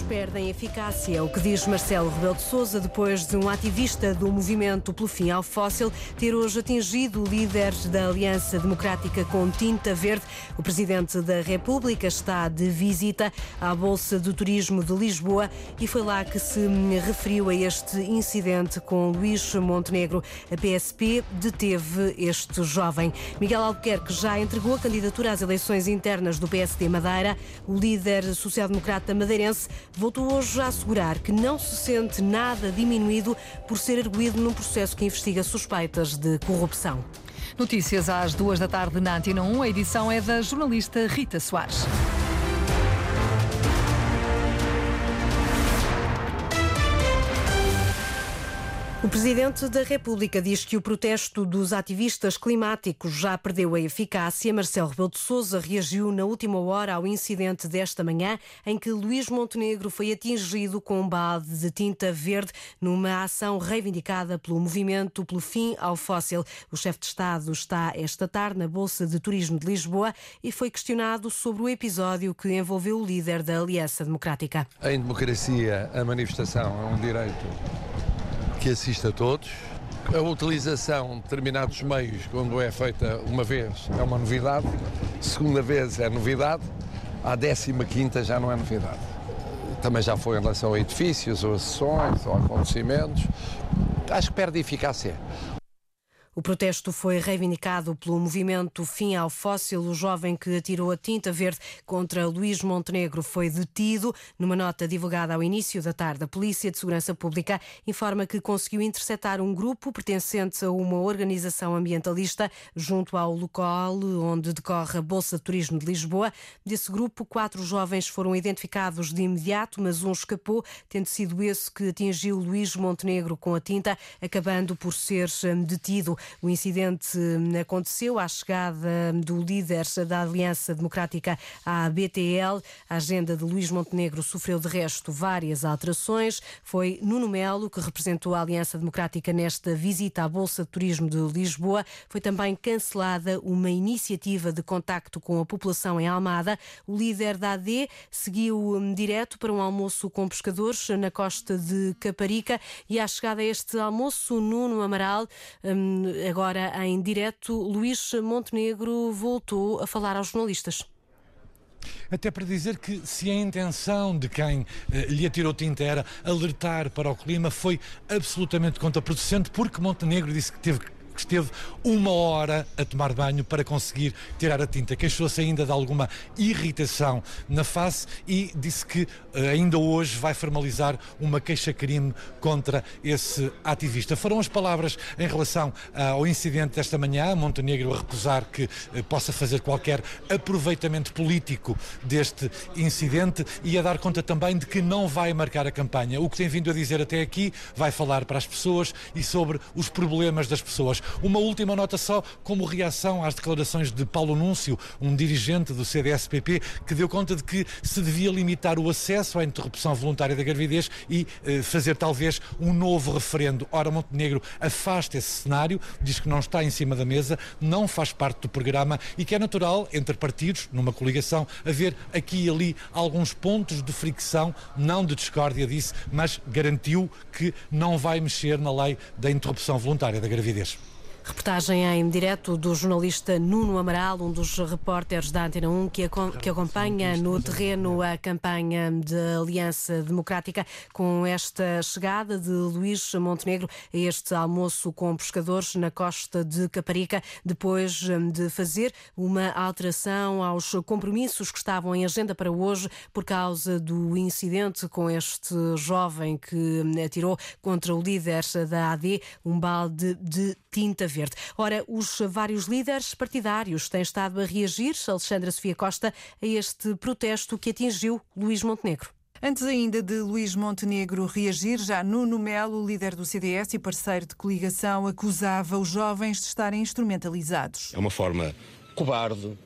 perdem eficácia, o que diz Marcelo Rebelo de Sousa depois de um ativista do movimento pelo fim ao fóssil ter hoje atingido o líder da Aliança Democrática com tinta verde. O presidente da República está de visita à Bolsa do Turismo de Lisboa e foi lá que se referiu a este incidente com Luís Montenegro. A PSP deteve este jovem. Miguel Albuquerque já entregou a candidatura às eleições internas do PSD Madeira. O líder social-democrata madeirense voltou hoje a assegurar que não se sente nada diminuído por ser erguido num processo que investiga suspeitas de corrupção. Notícias às duas da tarde na Antena 1. A edição é da jornalista Rita Soares. O Presidente da República diz que o protesto dos ativistas climáticos já perdeu a eficácia. Marcelo Rebelo de Sousa reagiu na última hora ao incidente desta manhã em que Luís Montenegro foi atingido com um balde de tinta verde numa ação reivindicada pelo movimento pelo fim ao fóssil. O chefe de Estado está esta tarde na Bolsa de Turismo de Lisboa e foi questionado sobre o episódio que envolveu o líder da Aliança Democrática. Em democracia, a manifestação é um direito que assiste a todos. A utilização de determinados meios, quando é feita uma vez, é uma novidade, segunda vez é novidade, à décima quinta já não é novidade. Também já foi em relação a edifícios, ou a sessões, ou acontecimentos. Acho que perde eficácia. O protesto foi reivindicado pelo movimento Fim ao Fóssil. O jovem que atirou a tinta verde contra Luís Montenegro foi detido. Numa nota divulgada ao início da tarde, a Polícia de Segurança Pública informa que conseguiu interceptar um grupo pertencente a uma organização ambientalista junto ao local onde decorre a Bolsa de Turismo de Lisboa. Desse grupo, quatro jovens foram identificados de imediato, mas um escapou, tendo sido esse que atingiu Luís Montenegro com a tinta, acabando por ser hum, detido. O incidente aconteceu à chegada do líder da Aliança Democrática à BTL. A agenda de Luís Montenegro sofreu, de resto, várias alterações. Foi Nuno Melo que representou a Aliança Democrática nesta visita à Bolsa de Turismo de Lisboa. Foi também cancelada uma iniciativa de contacto com a população em Almada. O líder da AD seguiu hum, direto para um almoço com pescadores na costa de Caparica e à chegada a este almoço, Nuno Amaral hum, agora em direto, Luís Montenegro voltou a falar aos jornalistas. Até para dizer que se a intenção de quem eh, lhe atirou tinta era alertar para o clima, foi absolutamente contraproducente, porque Montenegro disse que teve que esteve uma hora a tomar banho para conseguir tirar a tinta. Queixou-se ainda de alguma irritação na face e disse que eh, ainda hoje vai formalizar uma queixa-crime contra esse ativista. Foram as palavras em relação ah, ao incidente desta manhã, Montenegro a recusar que eh, possa fazer qualquer aproveitamento político deste incidente e a dar conta também de que não vai marcar a campanha. O que tem vindo a dizer até aqui vai falar para as pessoas e sobre os problemas das pessoas. Uma última nota só como reação às declarações de Paulo Núncio, um dirigente do CDSPP, que deu conta de que se devia limitar o acesso à interrupção voluntária da gravidez e eh, fazer talvez um novo referendo. Ora, Montenegro afasta esse cenário, diz que não está em cima da mesa, não faz parte do programa e que é natural, entre partidos, numa coligação, haver aqui e ali alguns pontos de fricção, não de discórdia, disse, mas garantiu que não vai mexer na lei da interrupção voluntária da gravidez. Reportagem em direto do jornalista Nuno Amaral, um dos repórteres da Antena 1 que, que acompanha no terreno a campanha de Aliança Democrática. Com esta chegada de Luís Montenegro a este almoço com pescadores na costa de Caparica, depois hum, de fazer uma alteração aos compromissos que estavam em agenda para hoje por causa do incidente com este jovem que atirou contra o líder da AD um balde de tinta Verde. Ora, os vários líderes partidários têm estado a reagir, Alexandra Sofia Costa, a este protesto que atingiu Luís Montenegro. Antes ainda de Luís Montenegro reagir, já Nuno Melo, líder do CDS e parceiro de coligação, acusava os jovens de estarem instrumentalizados. É uma forma cobarde,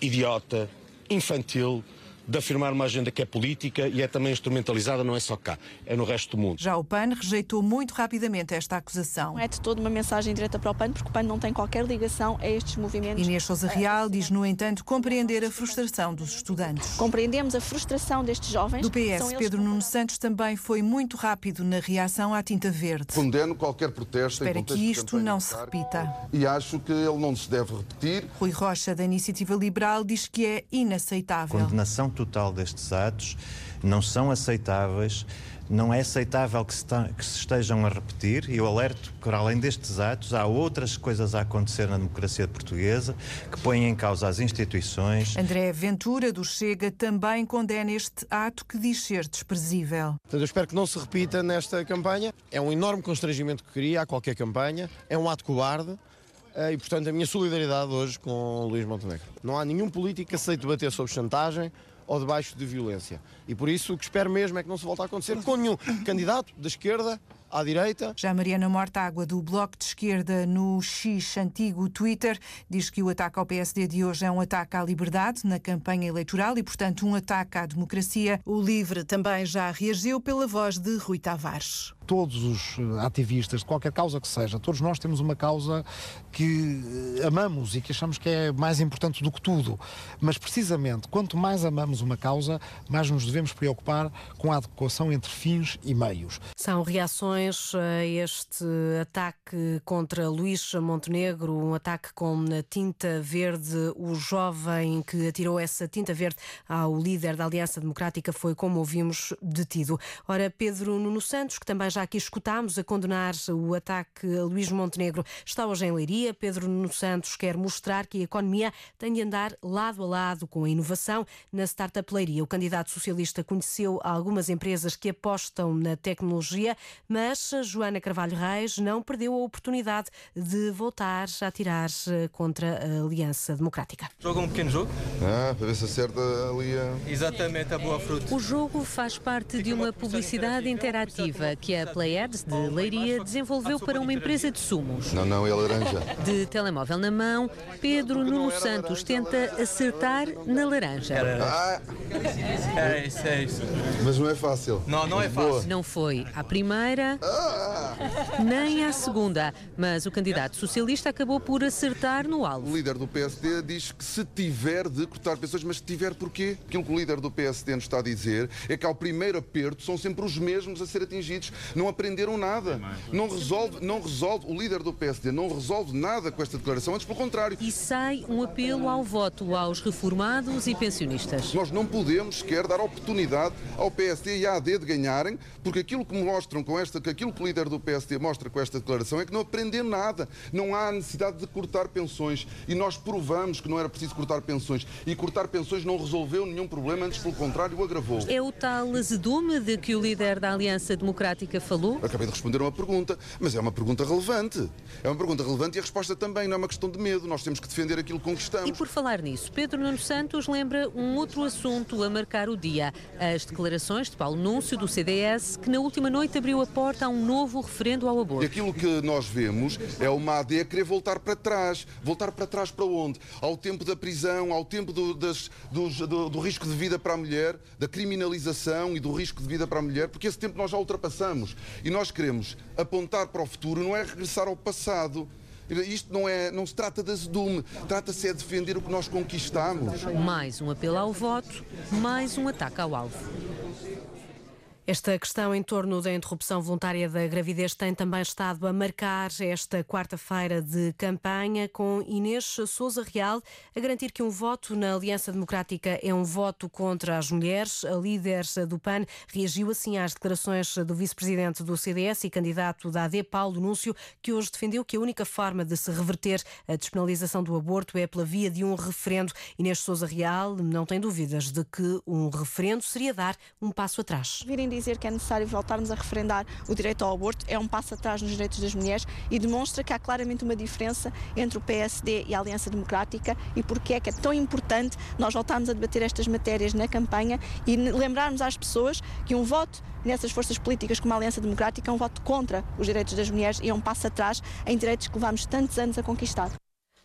idiota, infantil de afirmar uma agenda que é política e é também instrumentalizada, não é só cá, é no resto do mundo. Já o PAN rejeitou muito rapidamente esta acusação. Não é de toda uma mensagem direta para o PAN, porque o PAN não tem qualquer ligação a estes movimentos. Inês Sousa Real diz, no entanto, compreender a frustração dos estudantes. Compreendemos a frustração destes jovens. Do PS, Pedro Nuno Santos também foi muito rápido na reação à tinta verde. Condeno qualquer protesto Espera que isto não se repita. E acho que ele não se deve repetir. Rui Rocha, da Iniciativa Liberal, diz que é inaceitável. Condenação total destes atos não são aceitáveis. Não é aceitável que se, que se, estejam a repetir e eu alerto que, além destes atos, há outras coisas a acontecer na democracia portuguesa que põem em causa as instituições. André Ventura, do Chega, também condena este ato que diz ser desprezível. Eu espero que não se repita nesta campanha. É um enorme constrangimento que cria a qualquer campanha, é um ato cobarde. E, portanto, a minha solidariedade hoje com Luís Montenegro. Não há nenhum político que aceite debater sobre chantagem ou debaixo de violência. E por isso o que espero mesmo é que não se volte a acontecer com nenhum candidato da esquerda à direita. Já Mariana Mortágua, do Bloco de Esquerda, no X antigo Twitter, diz que o ataque ao PSD de hoje é um ataque à liberdade na campanha eleitoral e, portanto, um ataque à democracia. O LIVRE também já reagiu pela voz de Rui Tavares todos os ativistas de qualquer causa que seja, todos nós temos uma causa que amamos e que achamos que é mais importante do que tudo. Mas precisamente, quanto mais amamos uma causa, mais nos devemos preocupar com a adequação entre fins e meios. São reações a este ataque contra Luís Montenegro, um ataque com tinta verde. O jovem que atirou essa tinta verde ao líder da Aliança Democrática foi, como ouvimos, detido. Ora, Pedro Nuno Santos, que também já já aqui escutámos a condenar o ataque a Luís Montenegro, está hoje em Leiria. Pedro Nuno Santos quer mostrar que a economia tem de andar lado a lado com a inovação na Startup Leiria. O candidato socialista conheceu algumas empresas que apostam na tecnologia, mas Joana Carvalho Reis não perdeu a oportunidade de voltar a tirar contra a Aliança Democrática. Joga um pequeno jogo? Ah, para ver se acerta ali a... Exatamente, a boa fruta. O jogo faz parte de uma publicidade interativa que a Players de Leiria desenvolveu para uma empresa de sumos. Não, não, é laranja. De telemóvel na mão, Pedro Nuno Santos tenta acertar na laranja. Ah. É isso, é isso. Mas não é fácil. Não, não é fácil. Não foi à primeira, nem à segunda, mas o candidato socialista acabou por acertar no alvo. O líder do PSD diz que se tiver de cortar pessoas, mas se tiver porquê? Aquilo que o líder do PSD nos está a dizer é que ao primeiro aperto são sempre os mesmos a ser atingidos não aprenderam nada. Não resolve, não resolve, o líder do PSD não resolve nada com esta declaração, antes pelo contrário. E sai um apelo ao voto aos reformados e pensionistas. Nós não podemos sequer dar oportunidade ao PSD e à AD de ganharem, porque aquilo que mostram com esta, que aquilo que o líder do PSD mostra com esta declaração é que não aprendeu nada. Não há necessidade de cortar pensões. E nós provamos que não era preciso cortar pensões. E cortar pensões não resolveu nenhum problema, antes pelo contrário o agravou. É o tal azedume de que o líder da Aliança Democrática falou? Acabei de responder uma pergunta, mas é uma pergunta relevante. É uma pergunta relevante e a resposta também não é uma questão de medo. Nós temos que defender aquilo que conquistamos. E por falar nisso, Pedro Nuno Santos lembra um outro assunto a marcar o dia: as declarações de Paulo Núncio, do CDS, que na última noite abriu a porta a um novo referendo ao aborto. E aquilo que nós vemos é uma AD a querer voltar para trás. Voltar para trás para onde? Ao tempo da prisão, ao tempo do, das, do, do, do risco de vida para a mulher, da criminalização e do risco de vida para a mulher, porque esse tempo nós já ultrapassamos. E nós queremos apontar para o futuro, não é regressar ao passado. Isto não, é, não se trata de azedume, trata-se é de defender o que nós conquistamos. Mais um apelo ao voto, mais um ataque ao alvo. Esta questão em torno da interrupção voluntária da gravidez tem também estado a marcar esta quarta-feira de campanha, com Inês Souza Real a garantir que um voto na Aliança Democrática é um voto contra as mulheres. A líder do PAN reagiu assim às declarações do vice-presidente do CDS e candidato da AD, Paulo Núncio, que hoje defendeu que a única forma de se reverter a despenalização do aborto é pela via de um referendo. Inês Souza Real não tem dúvidas de que um referendo seria dar um passo atrás dizer que é necessário voltarmos a referendar o direito ao aborto é um passo atrás nos direitos das mulheres e demonstra que há claramente uma diferença entre o PSD e a Aliança Democrática e porque é que é tão importante nós voltarmos a debater estas matérias na campanha e lembrarmos às pessoas que um voto nessas forças políticas como a Aliança Democrática é um voto contra os direitos das mulheres e é um passo atrás em direitos que levamos tantos anos a conquistar.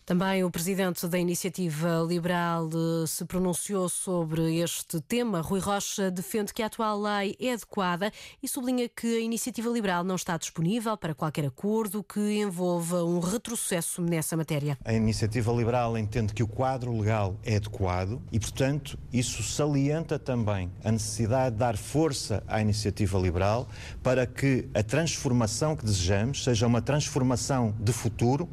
Também o presidente da Iniciativa Liberal eh, se pronunciou sobre este tema. Rui Rocha defende que a atual lei é adequada e sublinha que a Iniciativa Liberal não está disponível para qualquer acordo que envolva um retrocesso nessa matéria. A Iniciativa Liberal entende que o quadro legal é adequado e, portanto, isso salienta também a necessidade de dar força à Iniciativa Liberal para que a transformação que desejamos seja uma transformação de futuro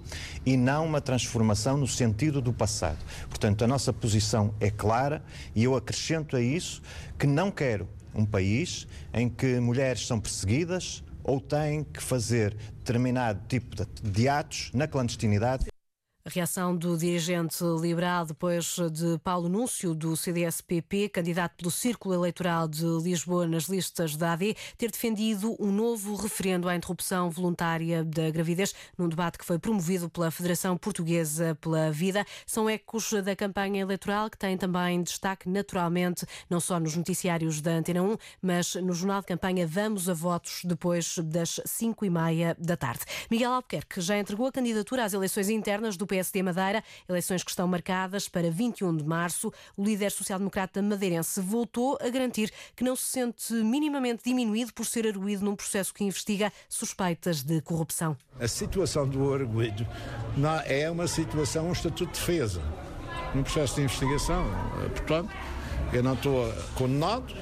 e não uma transformação no sentido do passado. Portanto, a nossa posição é clara e eu acrescento a isso que não quero um país em que mulheres são perseguidas ou têm que fazer determinado tipo de atos na clandestinidade. Reação do dirigente liberal depois de Paulo Núncio, do CDS-PP, candidato pelo Círculo Eleitoral de Lisboa nas listas da AD, ter defendido um novo referendo à interrupção voluntária da gravidez, num debate que foi promovido pela Federação Portuguesa pela Vida. São ecos da campanha eleitoral que tem também destaque, naturalmente, não só nos noticiários da Antena 1, mas no jornal de campanha Vamos a Votos, depois das 5 e meia da tarde. Miguel Albuquerque já entregou a candidatura às eleições internas do PSD Madeira, eleições que estão marcadas para 21 de março. O líder social-democrata madeirense voltou a garantir que não se sente minimamente diminuído por ser arguído num processo que investiga suspeitas de corrupção. A situação do arguído é uma situação, um estatuto de defesa, num processo de investigação. Portanto, eu não estou condenado,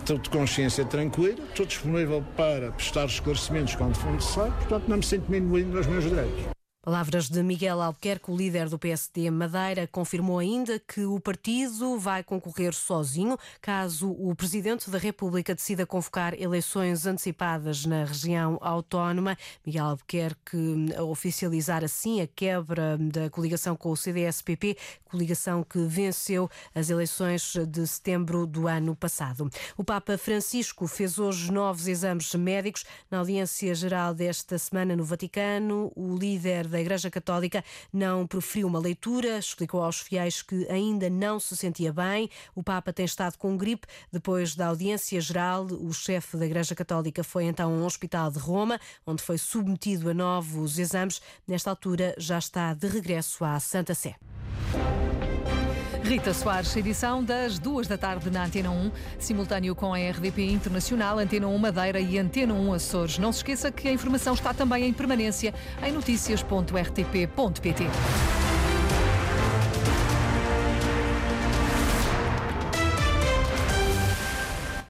estou de consciência tranquila, estou disponível para prestar esclarecimentos quando for necessário, portanto não me sinto diminuído nos meus direitos. Palavras de Miguel Albuquerque, o líder do PSD Madeira, confirmou ainda que o partido vai concorrer sozinho caso o Presidente da República decida convocar eleições antecipadas na região autónoma. Miguel Albuquerque oficializar assim a quebra da coligação com o CDS-PP, coligação que venceu as eleições de setembro do ano passado. O Papa Francisco fez hoje novos exames médicos na audiência geral desta semana no Vaticano. O líder da Igreja Católica não proferiu uma leitura, explicou aos fiéis que ainda não se sentia bem. O Papa tem estado com gripe. Depois da audiência geral, o chefe da Igreja Católica foi então a um hospital de Roma, onde foi submetido a novos exames. Nesta altura, já está de regresso à Santa Sé. Rita Soares, edição das duas da tarde na Antena 1, simultâneo com a RDP Internacional, Antena 1 Madeira e Antena 1 Açores. Não se esqueça que a informação está também em permanência em notícias.rtp.pt.